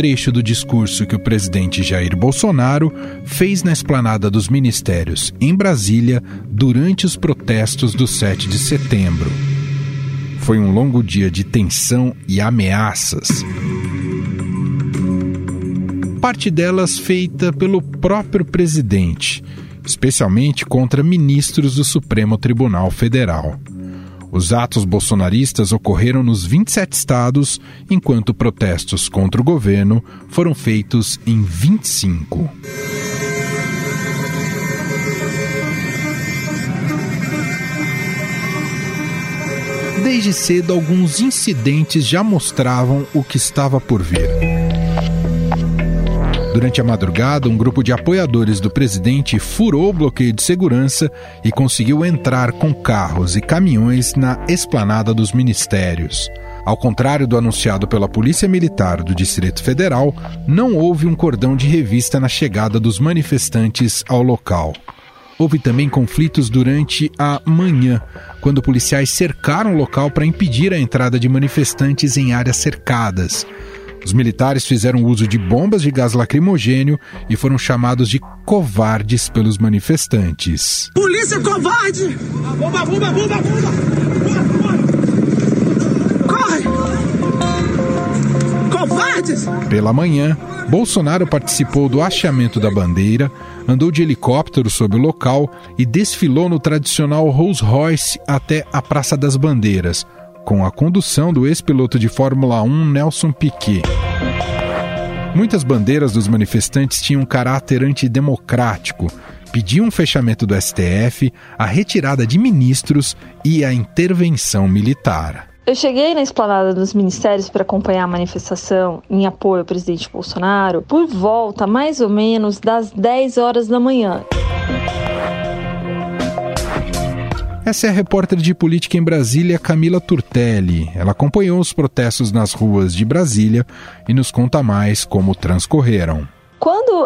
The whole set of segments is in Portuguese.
Trecho do discurso que o presidente Jair Bolsonaro fez na esplanada dos ministérios, em Brasília, durante os protestos do 7 de setembro. Foi um longo dia de tensão e ameaças. Parte delas feita pelo próprio presidente, especialmente contra ministros do Supremo Tribunal Federal. Os atos bolsonaristas ocorreram nos 27 estados, enquanto protestos contra o governo foram feitos em 25. Desde cedo, alguns incidentes já mostravam o que estava por vir. Durante a madrugada, um grupo de apoiadores do presidente furou o bloqueio de segurança e conseguiu entrar com carros e caminhões na esplanada dos ministérios. Ao contrário do anunciado pela Polícia Militar do Distrito Federal, não houve um cordão de revista na chegada dos manifestantes ao local. Houve também conflitos durante a manhã, quando policiais cercaram o local para impedir a entrada de manifestantes em áreas cercadas. Os militares fizeram uso de bombas de gás lacrimogênio e foram chamados de covardes pelos manifestantes. Polícia covarde! Bomba, bomba, bomba, bomba! Corre! Covardes! Pela manhã, Bolsonaro participou do hasteamento da bandeira, andou de helicóptero sobre o local e desfilou no tradicional Rolls Royce até a Praça das Bandeiras, com a condução do ex-piloto de Fórmula 1 Nelson Piquet. Muitas bandeiras dos manifestantes tinham caráter antidemocrático, pediam o fechamento do STF, a retirada de ministros e a intervenção militar. Eu cheguei na esplanada dos ministérios para acompanhar a manifestação em apoio ao presidente Bolsonaro por volta mais ou menos das 10 horas da manhã. Essa é a repórter de política em Brasília, Camila Turtelli. Ela acompanhou os protestos nas ruas de Brasília e nos conta mais como transcorreram.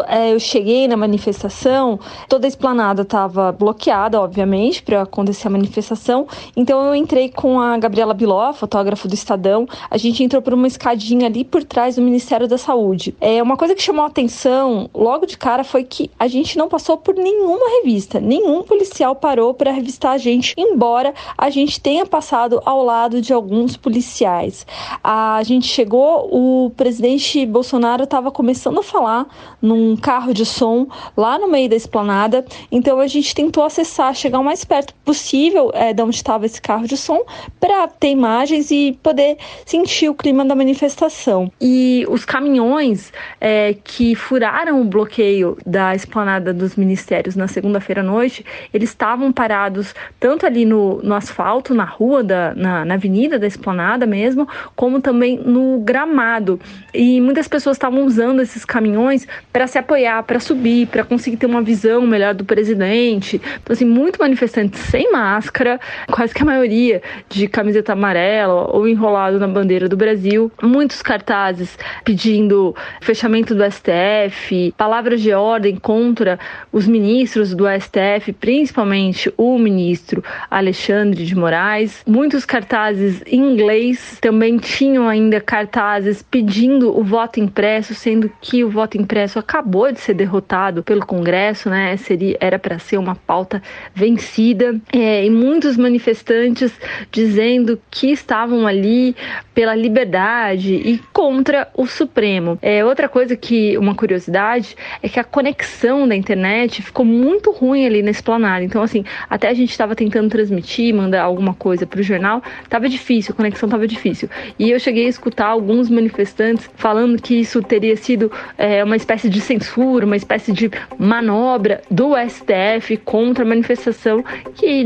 É, eu cheguei na manifestação, toda a esplanada estava bloqueada, obviamente, para acontecer a manifestação. Então eu entrei com a Gabriela Biló, fotógrafa do Estadão. A gente entrou por uma escadinha ali por trás do Ministério da Saúde. É uma coisa que chamou a atenção logo de cara foi que a gente não passou por nenhuma revista, nenhum policial parou para revistar a gente, embora a gente tenha passado ao lado de alguns policiais. A gente chegou, o presidente Bolsonaro estava começando a falar num carro de som lá no meio da esplanada. Então a gente tentou acessar, chegar o mais perto possível é, de onde estava esse carro de som para ter imagens e poder sentir o clima da manifestação. E os caminhões é, que furaram o bloqueio da esplanada dos ministérios na segunda-feira à noite, eles estavam parados tanto ali no, no asfalto, na rua, da, na, na avenida da esplanada mesmo, como também no gramado. E muitas pessoas estavam usando esses caminhões para se apoiar, para subir, para conseguir ter uma visão melhor do presidente. Então, assim, muito manifestante sem máscara, quase que a maioria de camiseta amarela ou enrolado na bandeira do Brasil. Muitos cartazes pedindo fechamento do STF, palavras de ordem contra os ministros do STF, principalmente o ministro Alexandre de Moraes. Muitos cartazes em inglês também tinham ainda cartazes pedindo o voto impresso, sendo que o voto impresso Congresso acabou de ser derrotado pelo Congresso, né? Seria, era para ser uma pauta vencida. É, e muitos manifestantes dizendo que estavam ali pela liberdade e contra o Supremo. É, outra coisa que, uma curiosidade, é que a conexão da internet ficou muito ruim ali na esplanada. Então, assim, até a gente estava tentando transmitir, mandar alguma coisa para o jornal, estava difícil, a conexão estava difícil. E eu cheguei a escutar alguns manifestantes falando que isso teria sido é, uma espécie de censura, uma espécie de manobra do STF contra a manifestação que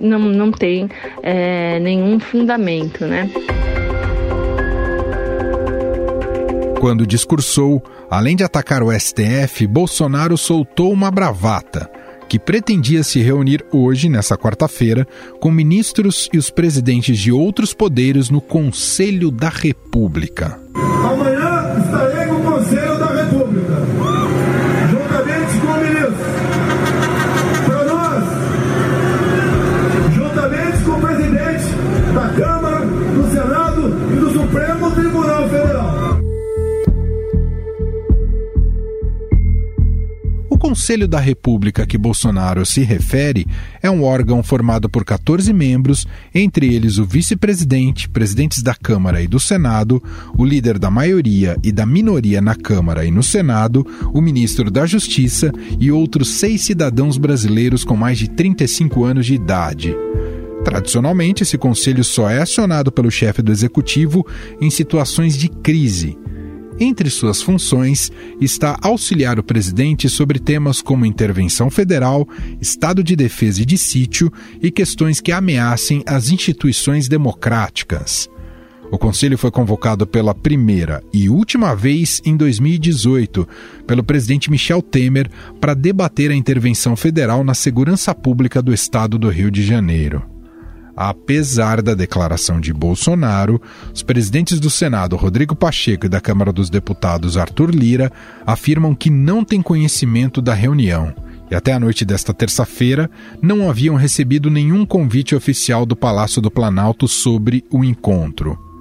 não, não tem é, nenhum fundamento, né? Quando discursou, além de atacar o STF, Bolsonaro soltou uma bravata que pretendia se reunir hoje, nessa quarta-feira, com ministros e os presidentes de outros poderes no Conselho da República. Amanhã Conselho da República que Bolsonaro se refere é um órgão formado por 14 membros, entre eles o vice-presidente, presidentes da Câmara e do Senado, o líder da maioria e da minoria na Câmara e no Senado, o ministro da Justiça e outros seis cidadãos brasileiros com mais de 35 anos de idade. Tradicionalmente, esse conselho só é acionado pelo chefe do executivo em situações de crise. Entre suas funções está auxiliar o presidente sobre temas como intervenção federal, estado de defesa e de sítio e questões que ameacem as instituições democráticas. O conselho foi convocado pela primeira e última vez em 2018 pelo presidente Michel Temer para debater a intervenção federal na segurança pública do estado do Rio de Janeiro. Apesar da declaração de Bolsonaro, os presidentes do Senado, Rodrigo Pacheco, e da Câmara dos Deputados, Arthur Lira, afirmam que não têm conhecimento da reunião e até a noite desta terça-feira não haviam recebido nenhum convite oficial do Palácio do Planalto sobre o encontro.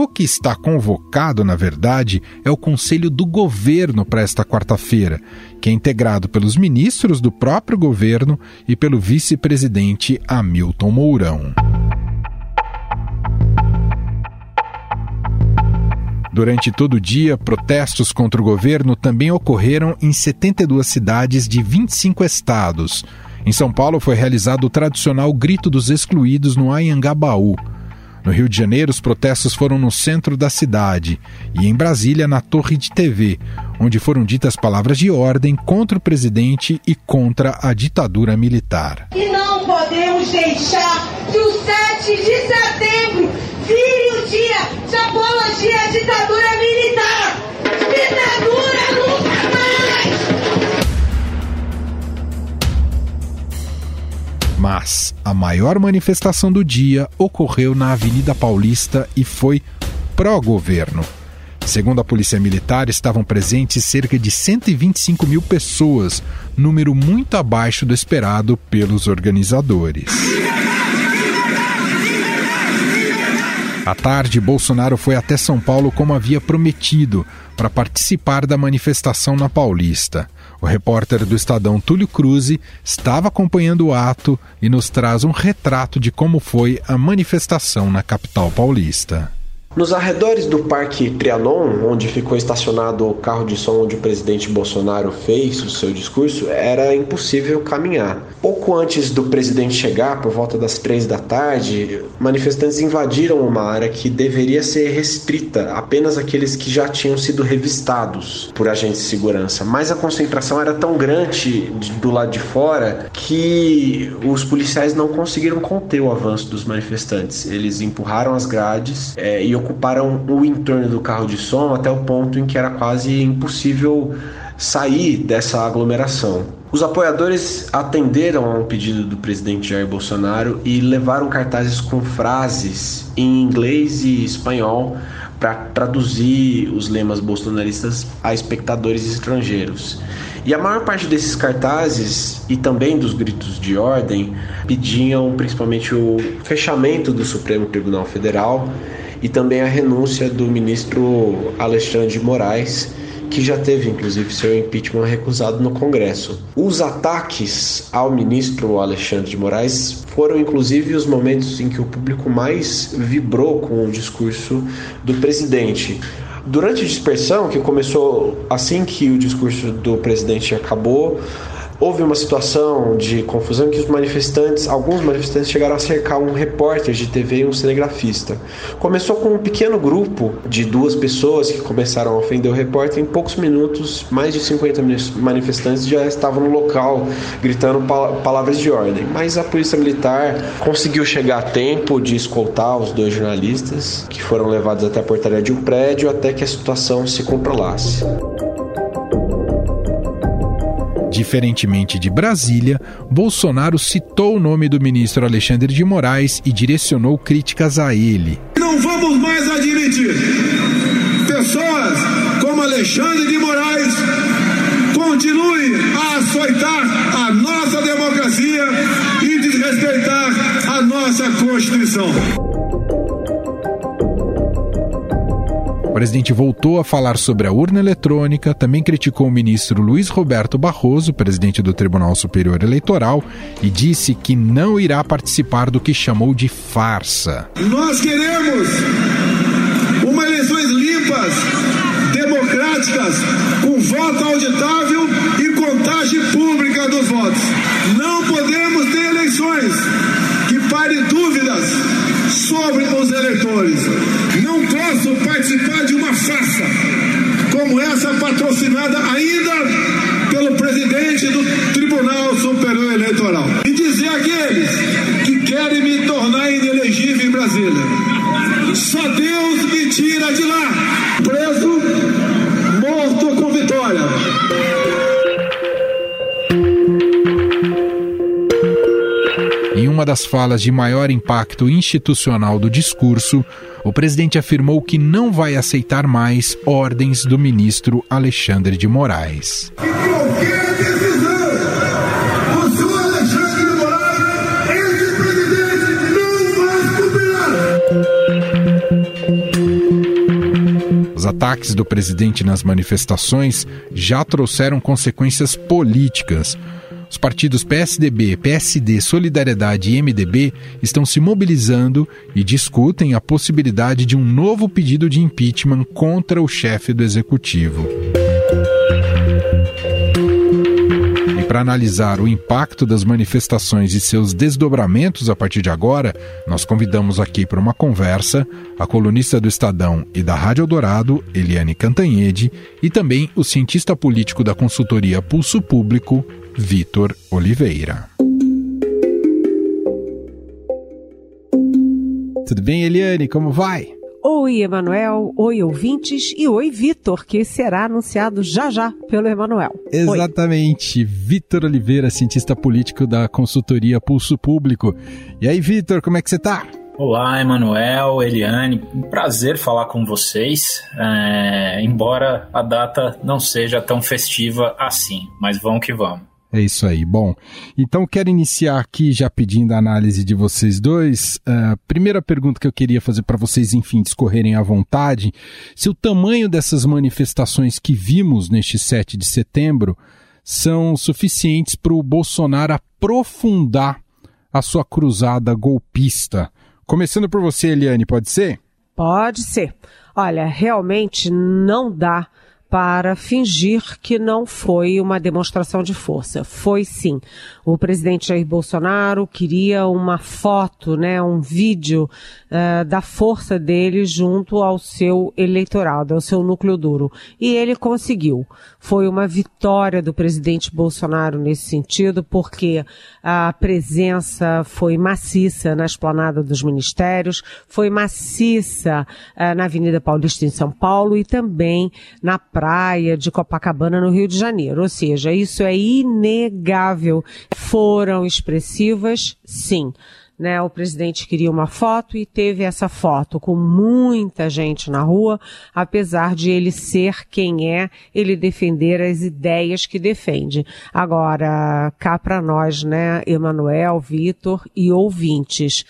O que está convocado, na verdade, é o Conselho do Governo para esta quarta-feira, que é integrado pelos ministros do próprio governo e pelo vice-presidente Hamilton Mourão. Durante todo o dia, protestos contra o governo também ocorreram em 72 cidades de 25 estados. Em São Paulo foi realizado o tradicional Grito dos Excluídos no Anhangabaú. No Rio de Janeiro, os protestos foram no centro da cidade e em Brasília, na Torre de TV, onde foram ditas palavras de ordem contra o presidente e contra a ditadura militar. E não podemos deixar que o 7 de setembro vire o dia de apologia à ditadura militar. Ditadura Mas a maior manifestação do dia ocorreu na Avenida Paulista e foi pró-governo. Segundo a Polícia Militar, estavam presentes cerca de 125 mil pessoas, número muito abaixo do esperado pelos organizadores. À tarde, Bolsonaro foi até São Paulo como havia prometido, para participar da manifestação na Paulista. O repórter do Estadão Túlio Cruz estava acompanhando o ato e nos traz um retrato de como foi a manifestação na capital paulista. Nos arredores do Parque Trianon, onde ficou estacionado o carro de som onde o presidente Bolsonaro fez o seu discurso, era impossível caminhar. Pouco antes do presidente chegar, por volta das três da tarde, manifestantes invadiram uma área que deveria ser restrita apenas àqueles que já tinham sido revistados por agentes de segurança. Mas a concentração era tão grande do lado de fora que os policiais não conseguiram conter o avanço dos manifestantes. Eles empurraram as grades é, e o entorno do carro de som até o ponto em que era quase impossível sair dessa aglomeração. Os apoiadores atenderam a um pedido do presidente Jair Bolsonaro e levaram cartazes com frases em inglês e espanhol para traduzir os lemas bolsonaristas a espectadores estrangeiros. E a maior parte desses cartazes e também dos gritos de ordem pediam principalmente o fechamento do Supremo Tribunal Federal e também a renúncia do ministro Alexandre de Moraes, que já teve inclusive seu impeachment recusado no Congresso. Os ataques ao ministro Alexandre de Moraes foram inclusive os momentos em que o público mais vibrou com o discurso do presidente. Durante a dispersão, que começou assim que o discurso do presidente acabou, houve uma situação de confusão que os manifestantes, alguns manifestantes chegaram a cercar um repórter de TV e um cinegrafista. Começou com um pequeno grupo de duas pessoas que começaram a ofender o repórter. Em poucos minutos, mais de 50 manifestantes já estavam no local gritando palavras de ordem. Mas a polícia militar conseguiu chegar a tempo de escoltar os dois jornalistas, que foram levados até a portaria de um prédio até que a situação se controlasse. Diferentemente de Brasília, Bolsonaro citou o nome do ministro Alexandre de Moraes e direcionou críticas a ele. Não vamos mais admitir pessoas como Alexandre de Moraes continuem a açoitar a nossa democracia e desrespeitar a nossa Constituição. Presidente voltou a falar sobre a urna eletrônica, também criticou o ministro Luiz Roberto Barroso, presidente do Tribunal Superior Eleitoral, e disse que não irá participar do que chamou de farsa. Nós queremos uma eleições limpas, democráticas, com voto auditável e contagem pública dos votos. Não podemos ter eleições que parem dúvidas sobre os eleitores. Não posso participar de uma farsa como essa patrocinada ainda pelo presidente do Tribunal Superior Eleitoral. E dizer àqueles que querem me tornar inelegível em Brasília: só Deus me tira de lá. Das falas de maior impacto institucional do discurso, o presidente afirmou que não vai aceitar mais ordens do ministro Alexandre de Moraes. Os ataques do presidente nas manifestações já trouxeram consequências políticas. Os partidos PSDB, PSD, Solidariedade e MDB estão se mobilizando e discutem a possibilidade de um novo pedido de impeachment contra o chefe do executivo. E para analisar o impacto das manifestações e seus desdobramentos a partir de agora, nós convidamos aqui para uma conversa a colunista do Estadão e da Rádio Eldorado, Eliane Cantanhede, e também o cientista político da consultoria Pulso Público, Vitor Oliveira. Tudo bem, Eliane? Como vai? Oi, Emanuel. Oi, ouvintes. E oi, Vitor, que será anunciado já já pelo Emanuel. Exatamente. Vitor Oliveira, cientista político da consultoria Pulso Público. E aí, Vitor, como é que você tá? Olá, Emanuel, Eliane, um prazer falar com vocês, é, embora a data não seja tão festiva assim, mas vamos que vamos. É isso aí. Bom, então quero iniciar aqui já pedindo a análise de vocês dois. Uh, primeira pergunta que eu queria fazer para vocês, enfim, discorrerem à vontade: se o tamanho dessas manifestações que vimos neste 7 de setembro são suficientes para o Bolsonaro aprofundar a sua cruzada golpista. Começando por você, Eliane, pode ser? Pode ser. Olha, realmente não dá para fingir que não foi uma demonstração de força. Foi sim. O presidente Jair Bolsonaro queria uma foto, né, um vídeo uh, da força dele junto ao seu eleitorado, ao seu núcleo duro. E ele conseguiu. Foi uma vitória do presidente Bolsonaro nesse sentido, porque a presença foi maciça na esplanada dos ministérios, foi maciça uh, na Avenida Paulista em São Paulo e também na praia de Copacabana, no Rio de Janeiro. Ou seja, isso é inegável. Foram expressivas, sim. Né, o presidente queria uma foto e teve essa foto com muita gente na rua, apesar de ele ser quem é, ele defender as ideias que defende. Agora, cá para nós, né, Emanuel, Vitor e ouvintes,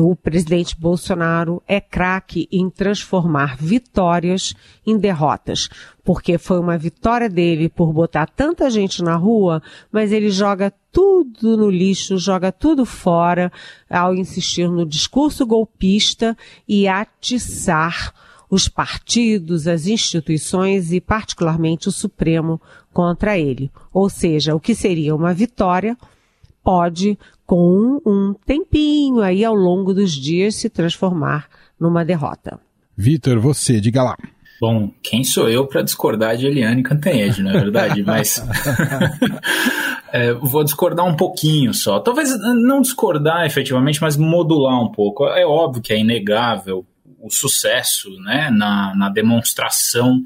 o presidente Bolsonaro é craque em transformar vitórias em derrotas, porque foi uma vitória dele por botar tanta gente na rua, mas ele joga tudo no lixo, joga tudo fora ao insistir no discurso golpista e atiçar os partidos, as instituições e particularmente o Supremo contra ele. Ou seja, o que seria uma vitória pode, com um tempinho aí ao longo dos dias, se transformar numa derrota. Vitor, você, diga lá. Bom, quem sou eu para discordar de Eliane Cantanhede, na é verdade? Mas é, vou discordar um pouquinho só. Talvez não discordar efetivamente, mas modular um pouco. É óbvio que é inegável o sucesso né, na, na demonstração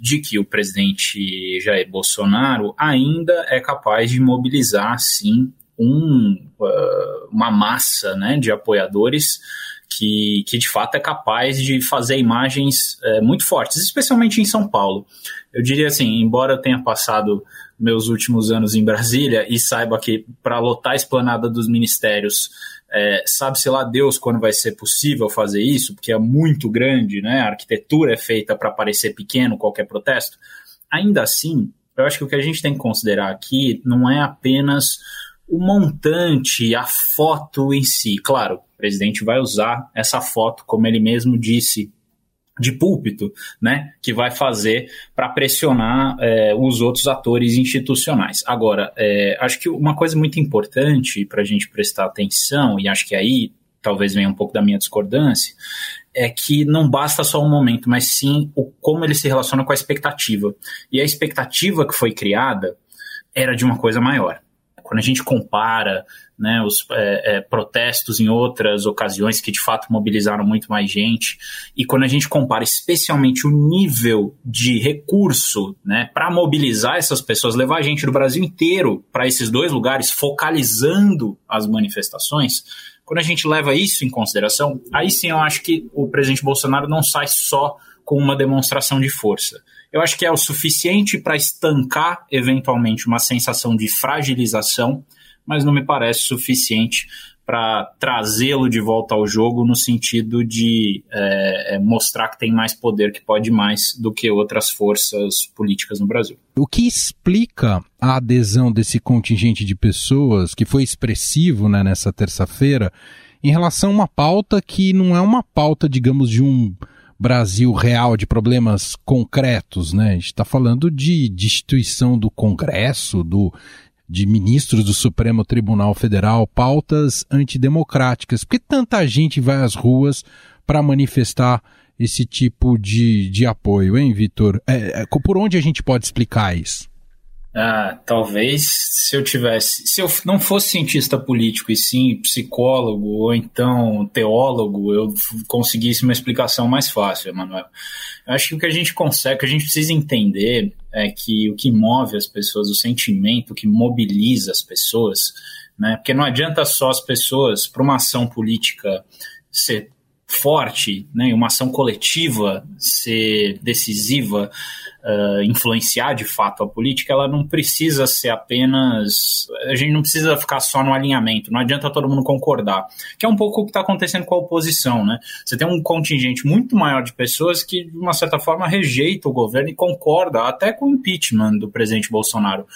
de que o presidente Jair Bolsonaro ainda é capaz de mobilizar, sim, um, uma massa né, de apoiadores que, que de fato é capaz de fazer imagens é, muito fortes, especialmente em São Paulo. Eu diria assim, embora eu tenha passado meus últimos anos em Brasília e saiba que para lotar a esplanada dos ministérios, é, sabe-se lá Deus quando vai ser possível fazer isso, porque é muito grande, né? a arquitetura é feita para parecer pequeno qualquer protesto. Ainda assim, eu acho que o que a gente tem que considerar aqui não é apenas o montante, a foto em si. Claro, o presidente vai usar essa foto, como ele mesmo disse, de púlpito, né, que vai fazer para pressionar é, os outros atores institucionais. Agora, é, acho que uma coisa muito importante para a gente prestar atenção, e acho que aí talvez venha um pouco da minha discordância, é que não basta só o momento, mas sim o como ele se relaciona com a expectativa. E a expectativa que foi criada era de uma coisa maior. Quando a gente compara né, os é, é, protestos em outras ocasiões que de fato mobilizaram muito mais gente, e quando a gente compara especialmente o nível de recurso né, para mobilizar essas pessoas, levar gente do Brasil inteiro para esses dois lugares, focalizando as manifestações, quando a gente leva isso em consideração, aí sim eu acho que o presidente Bolsonaro não sai só com uma demonstração de força eu acho que é o suficiente para estancar eventualmente uma sensação de fragilização, mas não me parece suficiente para trazê-lo de volta ao jogo no sentido de é, é, mostrar que tem mais poder, que pode mais do que outras forças políticas no Brasil. O que explica a adesão desse contingente de pessoas, que foi expressivo né, nessa terça-feira, em relação a uma pauta que não é uma pauta, digamos, de um Brasil real de problemas concretos, né? A gente está falando de destituição do Congresso, do, de ministros do Supremo Tribunal Federal, pautas antidemocráticas. Por que tanta gente vai às ruas para manifestar esse tipo de, de apoio, hein, Vitor? É, é, por onde a gente pode explicar isso? Ah, talvez se eu tivesse, se eu não fosse cientista político e sim psicólogo ou então teólogo, eu conseguisse uma explicação mais fácil, Emanuel. Eu acho que o que a gente consegue, o que a gente precisa entender é que o que move as pessoas, o sentimento que mobiliza as pessoas, né? Porque não adianta só as pessoas para uma ação política ser forte, né, uma ação coletiva ser decisiva, uh, influenciar de fato a política, ela não precisa ser apenas. A gente não precisa ficar só no alinhamento, não adianta todo mundo concordar. Que é um pouco o que está acontecendo com a oposição, né? Você tem um contingente muito maior de pessoas que, de uma certa forma, rejeita o governo e concorda até com o impeachment do presidente Bolsonaro.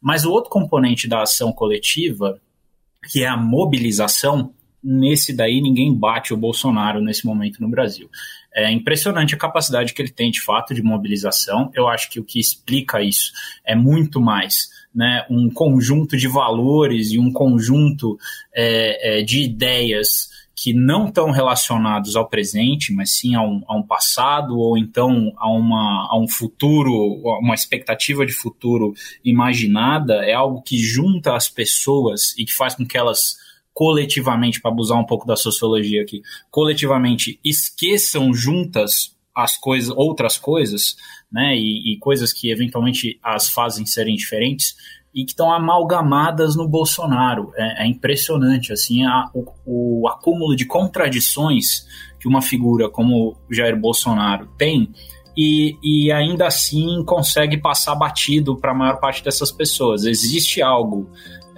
Mas o outro componente da ação coletiva, que é a mobilização, nesse daí ninguém bate o Bolsonaro nesse momento no Brasil. É impressionante a capacidade que ele tem de fato de mobilização. Eu acho que o que explica isso é muito mais né, um conjunto de valores e um conjunto é, é, de ideias que não estão relacionados ao presente, mas sim a um, a um, passado ou então a, uma, a um futuro, uma expectativa de futuro imaginada, é algo que junta as pessoas e que faz com que elas coletivamente, para abusar um pouco da sociologia aqui, coletivamente esqueçam juntas as coisas, outras coisas, né, e, e coisas que eventualmente as fazem serem diferentes e que estão amalgamadas no Bolsonaro. É, é impressionante, assim, a, o, o acúmulo de contradições que uma figura como Jair Bolsonaro tem e, e, ainda assim consegue passar batido para a maior parte dessas pessoas. Existe algo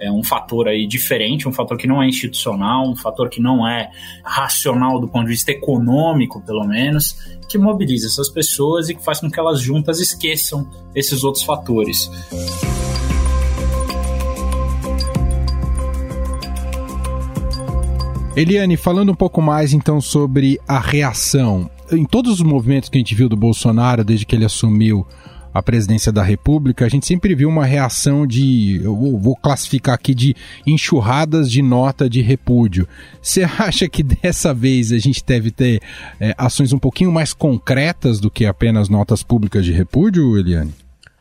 é um fator aí diferente, um fator que não é institucional, um fator que não é racional do ponto de vista econômico, pelo menos, que mobiliza essas pessoas e que faz com que elas juntas esqueçam esses outros fatores. Eliane, falando um pouco mais então sobre a reação. Em todos os movimentos que a gente viu do Bolsonaro desde que ele assumiu a presidência da República, a gente sempre viu uma reação de, eu vou classificar aqui de enxurradas de nota de repúdio. Você acha que dessa vez a gente deve ter é, ações um pouquinho mais concretas do que apenas notas públicas de repúdio, Eliane?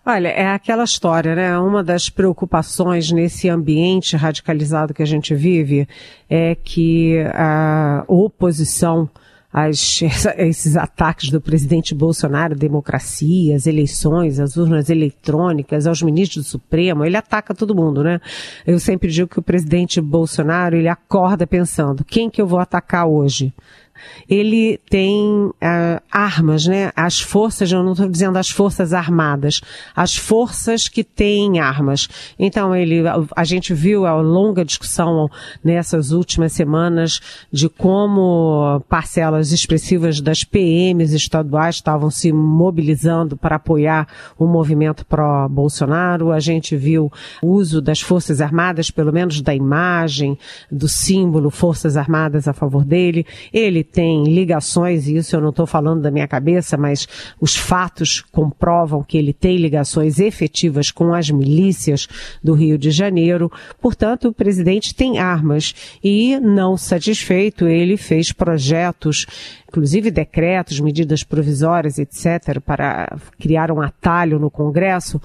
Olha, é aquela história, né? Uma das preocupações nesse ambiente radicalizado que a gente vive é que a oposição as, esses ataques do presidente Bolsonaro, democracia, as eleições, as urnas eletrônicas, aos ministros do Supremo, ele ataca todo mundo, né? Eu sempre digo que o presidente Bolsonaro, ele acorda pensando, quem que eu vou atacar hoje? Ele tem uh, armas, né? As forças, eu não estou dizendo as forças armadas, as forças que têm armas. Então ele, a gente viu a longa discussão nessas últimas semanas de como parcelas expressivas das PMs estaduais estavam se mobilizando para apoiar o movimento pró-Bolsonaro. A gente viu o uso das forças armadas, pelo menos da imagem, do símbolo Forças Armadas a favor dele. Ele tem ligações, e isso eu não estou falando da minha cabeça, mas os fatos comprovam que ele tem ligações efetivas com as milícias do Rio de Janeiro. Portanto, o presidente tem armas e, não satisfeito, ele fez projetos inclusive decretos, medidas provisórias, etc., para criar um atalho no Congresso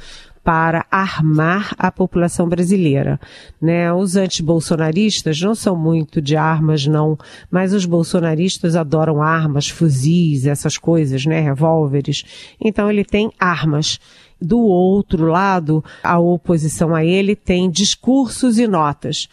para armar a população brasileira. Né? Os antibolsonaristas não são muito de armas, não, mas os bolsonaristas adoram armas, fuzis, essas coisas, né? revólveres. Então ele tem armas. Do outro lado, a oposição a ele tem discursos e notas.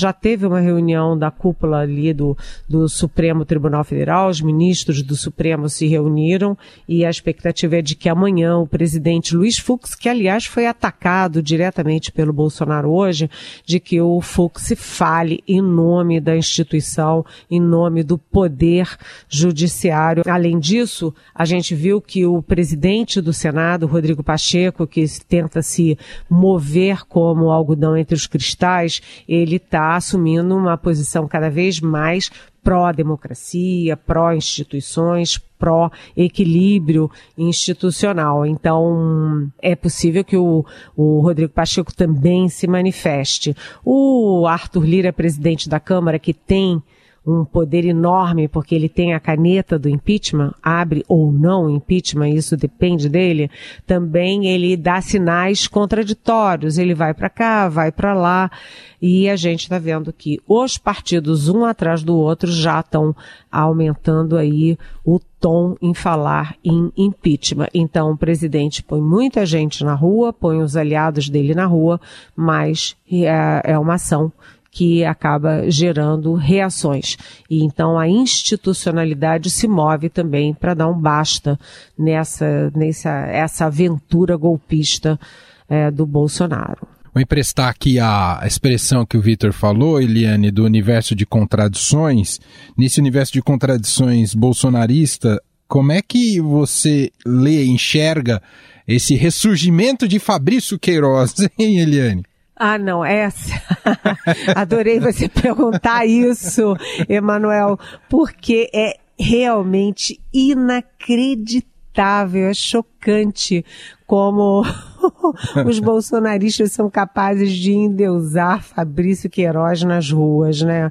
Já teve uma reunião da cúpula ali do, do Supremo Tribunal Federal, os ministros do Supremo se reuniram e a expectativa é de que amanhã o presidente Luiz Fux, que aliás foi atacado diretamente pelo Bolsonaro hoje, de que o Fux fale em nome da instituição, em nome do poder judiciário. Além disso, a gente viu que o presidente do Senado, Rodrigo Pacheco, que tenta se mover como algodão entre os cristais, ele está assumindo uma posição cada vez mais pró-democracia, pró-instituições, pró-equilíbrio institucional. Então, é possível que o, o Rodrigo Pacheco também se manifeste. O Arthur Lira, presidente da Câmara, que tem um poder enorme, porque ele tem a caneta do impeachment, abre ou não o impeachment, isso depende dele, também ele dá sinais contraditórios. Ele vai para cá, vai para lá, e a gente está vendo que os partidos, um atrás do outro, já estão aumentando aí o tom em falar em impeachment. Então, o presidente põe muita gente na rua, põe os aliados dele na rua, mas é, é uma ação que acaba gerando reações. E então a institucionalidade se move também para dar um basta nessa, nessa essa aventura golpista é, do Bolsonaro. Vou emprestar aqui a expressão que o Vitor falou, Eliane, do universo de contradições. Nesse universo de contradições bolsonarista, como é que você lê, enxerga esse ressurgimento de Fabrício Queiroz, hein, Eliane? Ah, não, essa. Adorei você perguntar isso, Emanuel, porque é realmente inacreditável, é chocante como os bolsonaristas são capazes de endeusar Fabrício Queiroz nas ruas, né?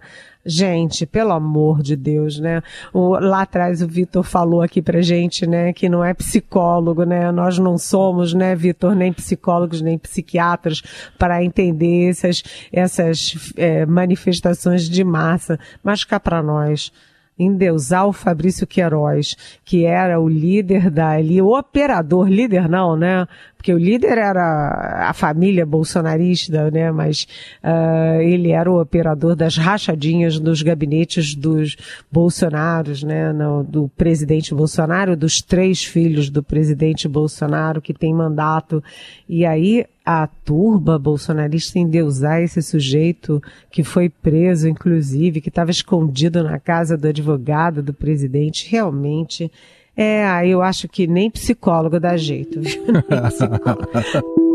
Gente, pelo amor de Deus, né? O, lá atrás o Vitor falou aqui pra gente, né, que não é psicólogo, né? Nós não somos, né, Vitor, nem psicólogos, nem psiquiatras para entender essas, essas é, manifestações de massa. Mas cá para nós, endeusar o Fabrício Queiroz, que era o líder da ali, o operador, líder não, né? Porque o líder era a família bolsonarista, né? Mas uh, ele era o operador das rachadinhas dos gabinetes dos Bolsonaros, né? No, do presidente Bolsonaro, dos três filhos do presidente Bolsonaro que tem mandato. E aí a turba bolsonarista endeusar esse sujeito que foi preso, inclusive, que estava escondido na casa do advogado do presidente, realmente é, eu acho que nem psicólogo dá jeito, viu?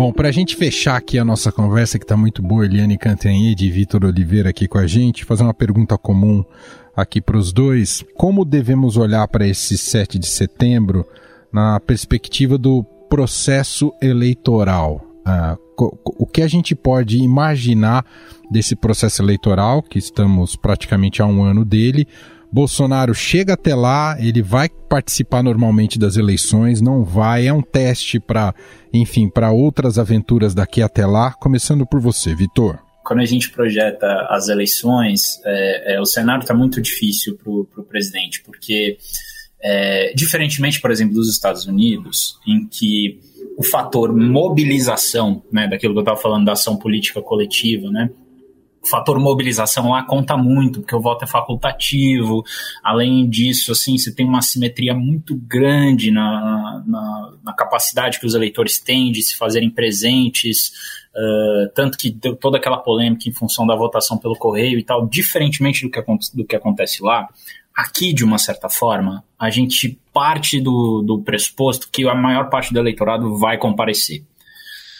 Bom, para a gente fechar aqui a nossa conversa, que está muito boa, Eliane Cantanhede e Vitor Oliveira aqui com a gente, fazer uma pergunta comum aqui para os dois. Como devemos olhar para esse 7 de setembro na perspectiva do processo eleitoral? Ah, o que a gente pode imaginar desse processo eleitoral, que estamos praticamente há um ano dele, Bolsonaro chega até lá, ele vai participar normalmente das eleições, não vai, é um teste para, enfim, para outras aventuras daqui até lá, começando por você, Vitor. Quando a gente projeta as eleições, é, é, o cenário está muito difícil para o presidente, porque, é, diferentemente, por exemplo, dos Estados Unidos, em que o fator mobilização, né, daquilo que eu estava falando da ação política coletiva, né, o fator mobilização lá conta muito, porque o voto é facultativo. Além disso, assim, você tem uma simetria muito grande na, na, na capacidade que os eleitores têm de se fazerem presentes, uh, tanto que deu toda aquela polêmica em função da votação pelo correio e tal, diferentemente do que, do que acontece lá, aqui, de uma certa forma, a gente parte do, do pressuposto que a maior parte do eleitorado vai comparecer.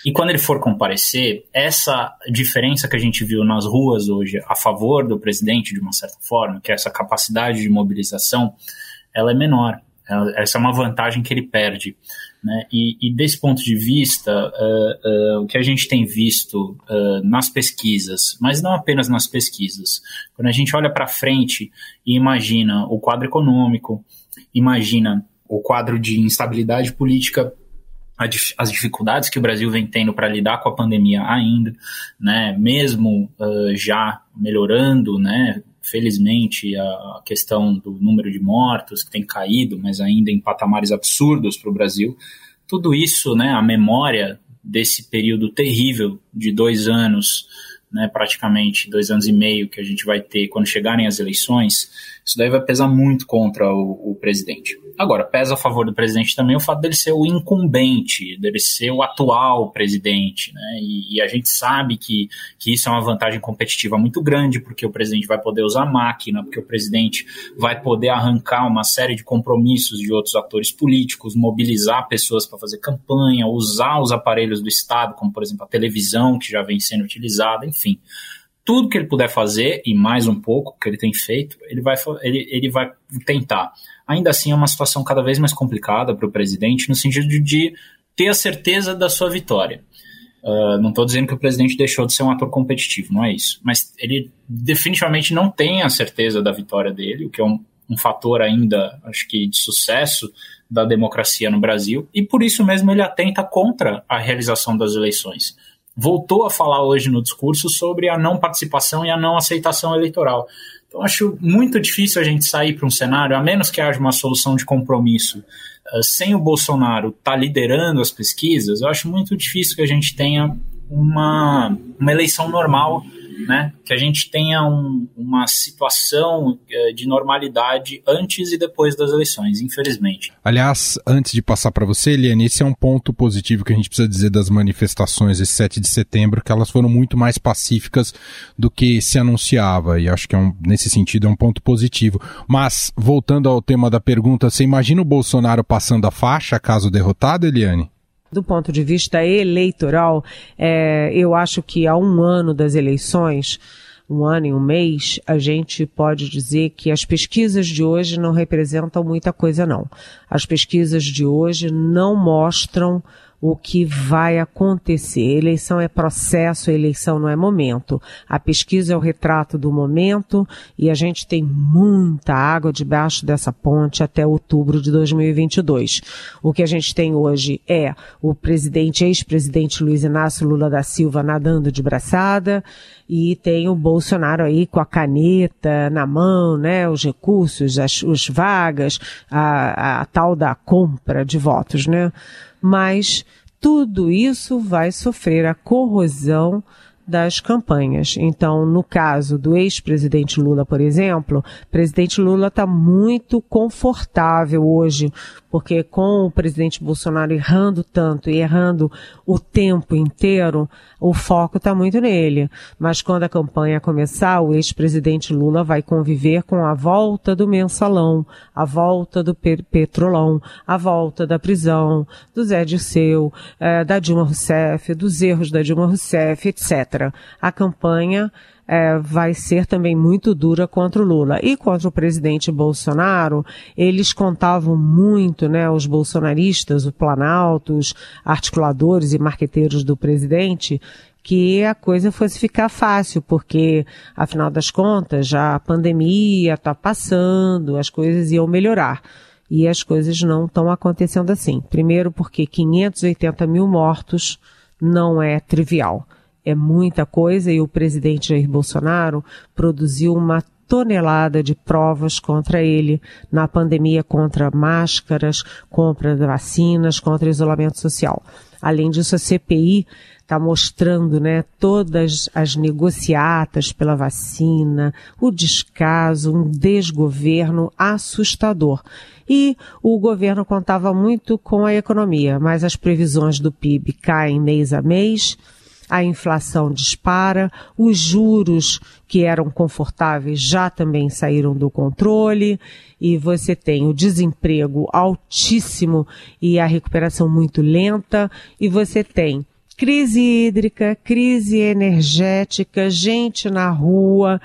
E quando ele for comparecer, essa diferença que a gente viu nas ruas hoje a favor do presidente, de uma certa forma, que é essa capacidade de mobilização, ela é menor. Essa é uma vantagem que ele perde. Né? E, e, desse ponto de vista, uh, uh, o que a gente tem visto uh, nas pesquisas, mas não apenas nas pesquisas, quando a gente olha para frente e imagina o quadro econômico, imagina o quadro de instabilidade política as dificuldades que o Brasil vem tendo para lidar com a pandemia ainda, né, mesmo já melhorando, né, felizmente a questão do número de mortos que tem caído, mas ainda em patamares absurdos para o Brasil, tudo isso, né, a memória desse período terrível de dois anos, né, praticamente dois anos e meio que a gente vai ter quando chegarem as eleições, isso daí vai pesar muito contra o, o, presidente. Agora, pesa a favor do presidente também o fato dele ser o incumbente, dele ser o atual presidente, né? E, e, a gente sabe que, que isso é uma vantagem competitiva muito grande, porque o presidente vai poder usar máquina, porque o presidente vai poder arrancar uma série de compromissos de outros atores políticos, mobilizar pessoas para fazer campanha, usar os aparelhos do Estado, como por exemplo a televisão, que já vem sendo utilizada, enfim tudo que ele puder fazer, e mais um pouco que ele tem feito, ele vai, ele, ele vai tentar. Ainda assim, é uma situação cada vez mais complicada para o presidente, no sentido de, ter a certeza da sua vitória. Uh, não estou dizendo que o presidente deixou de ser um ator competitivo, não é isso. Mas ele definitivamente não tem a certeza da vitória dele, o que é um, um fator ainda, acho que, de sucesso da democracia no Brasil, e por isso mesmo ele atenta contra a realização das eleições voltou a falar hoje no discurso sobre a não participação e a não aceitação eleitoral. Então, acho muito difícil a gente sair para um cenário, a menos que haja uma solução de compromisso, uh, sem o Bolsonaro estar tá liderando as pesquisas, eu acho muito difícil que a gente tenha uma, uma eleição normal né? Que a gente tenha um, uma situação eh, de normalidade antes e depois das eleições, infelizmente. Aliás, antes de passar para você, Eliane, esse é um ponto positivo que a gente precisa dizer das manifestações esse 7 de setembro, que elas foram muito mais pacíficas do que se anunciava, e acho que é um, nesse sentido é um ponto positivo. Mas, voltando ao tema da pergunta, você imagina o Bolsonaro passando a faixa caso derrotado, Eliane? Do ponto de vista eleitoral, é, eu acho que há um ano das eleições, um ano e um mês, a gente pode dizer que as pesquisas de hoje não representam muita coisa, não. As pesquisas de hoje não mostram o que vai acontecer. Eleição é processo, eleição não é momento. A pesquisa é o retrato do momento e a gente tem muita água debaixo dessa ponte até outubro de 2022. O que a gente tem hoje é o presidente, ex-presidente Luiz Inácio Lula da Silva nadando de braçada e tem o Bolsonaro aí com a caneta na mão, né, os recursos, as, os vagas, a, a, tal da compra de votos, né? Mas tudo isso vai sofrer a corrosão das campanhas. Então, no caso do ex-presidente Lula, por exemplo, o presidente Lula está muito confortável hoje, porque com o presidente Bolsonaro errando tanto e errando o tempo inteiro, o foco está muito nele. Mas quando a campanha começar, o ex-presidente Lula vai conviver com a volta do mensalão, a volta do petrolão, a volta da prisão, do Zé Dirceu, eh, da Dilma Rousseff, dos erros da Dilma Rousseff, etc a campanha é, vai ser também muito dura contra o Lula. E contra o presidente Bolsonaro, eles contavam muito, né, os bolsonaristas, o Planalto, os articuladores e marqueteiros do presidente, que a coisa fosse ficar fácil, porque, afinal das contas, já a pandemia está passando, as coisas iam melhorar. E as coisas não estão acontecendo assim. Primeiro, porque 580 mil mortos não é trivial. É muita coisa e o presidente Jair Bolsonaro produziu uma tonelada de provas contra ele na pandemia contra máscaras, contra vacinas, contra isolamento social. Além disso, a CPI está mostrando né, todas as negociatas pela vacina, o descaso, um desgoverno assustador. E o governo contava muito com a economia, mas as previsões do PIB caem mês a mês a inflação dispara, os juros que eram confortáveis já também saíram do controle e você tem o desemprego altíssimo e a recuperação muito lenta e você tem crise hídrica, crise energética, gente na rua.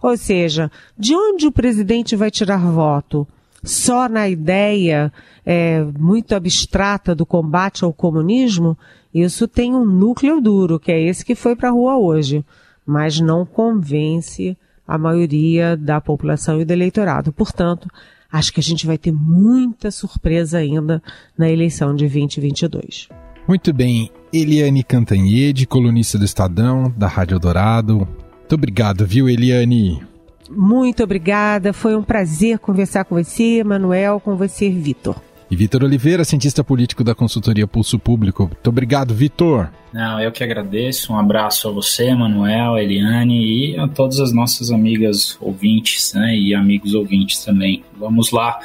Ou seja, de onde o presidente vai tirar voto? Só na ideia é, muito abstrata do combate ao comunismo? Isso tem um núcleo duro, que é esse que foi para a rua hoje, mas não convence a maioria da população e do eleitorado. Portanto, acho que a gente vai ter muita surpresa ainda na eleição de 2022. Muito bem. Eliane Cantanhede, colunista do Estadão, da Rádio Dourado. Muito obrigado, viu, Eliane? Muito obrigada. Foi um prazer conversar com você, Manuel, com você, Vitor. E Vitor Oliveira, cientista político da consultoria Pulso Público. Muito obrigado, Vitor. Não, eu que agradeço. Um abraço a você, Manuel, Eliane e a todas as nossas amigas ouvintes né, e amigos ouvintes também. Vamos lá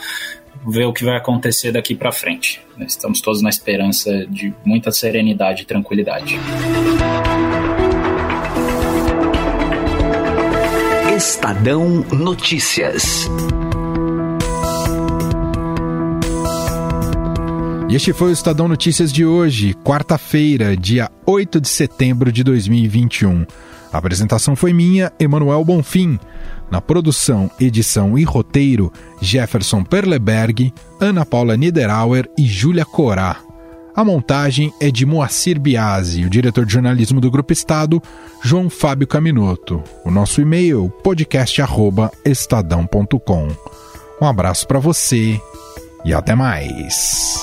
ver o que vai acontecer daqui para frente. Estamos todos na esperança de muita serenidade e tranquilidade. Estadão Notícias. E este foi o Estadão Notícias de hoje, quarta-feira, dia 8 de setembro de 2021. A apresentação foi minha, Emanuel Bonfim. Na produção, edição e roteiro, Jefferson Perleberg, Ana Paula Niederauer e Júlia Corá. A montagem é de Moacir Biasi, o diretor de jornalismo do Grupo Estado, João Fábio Caminoto. O nosso e-mail, podcast.estadão.com. Um abraço para você e até mais.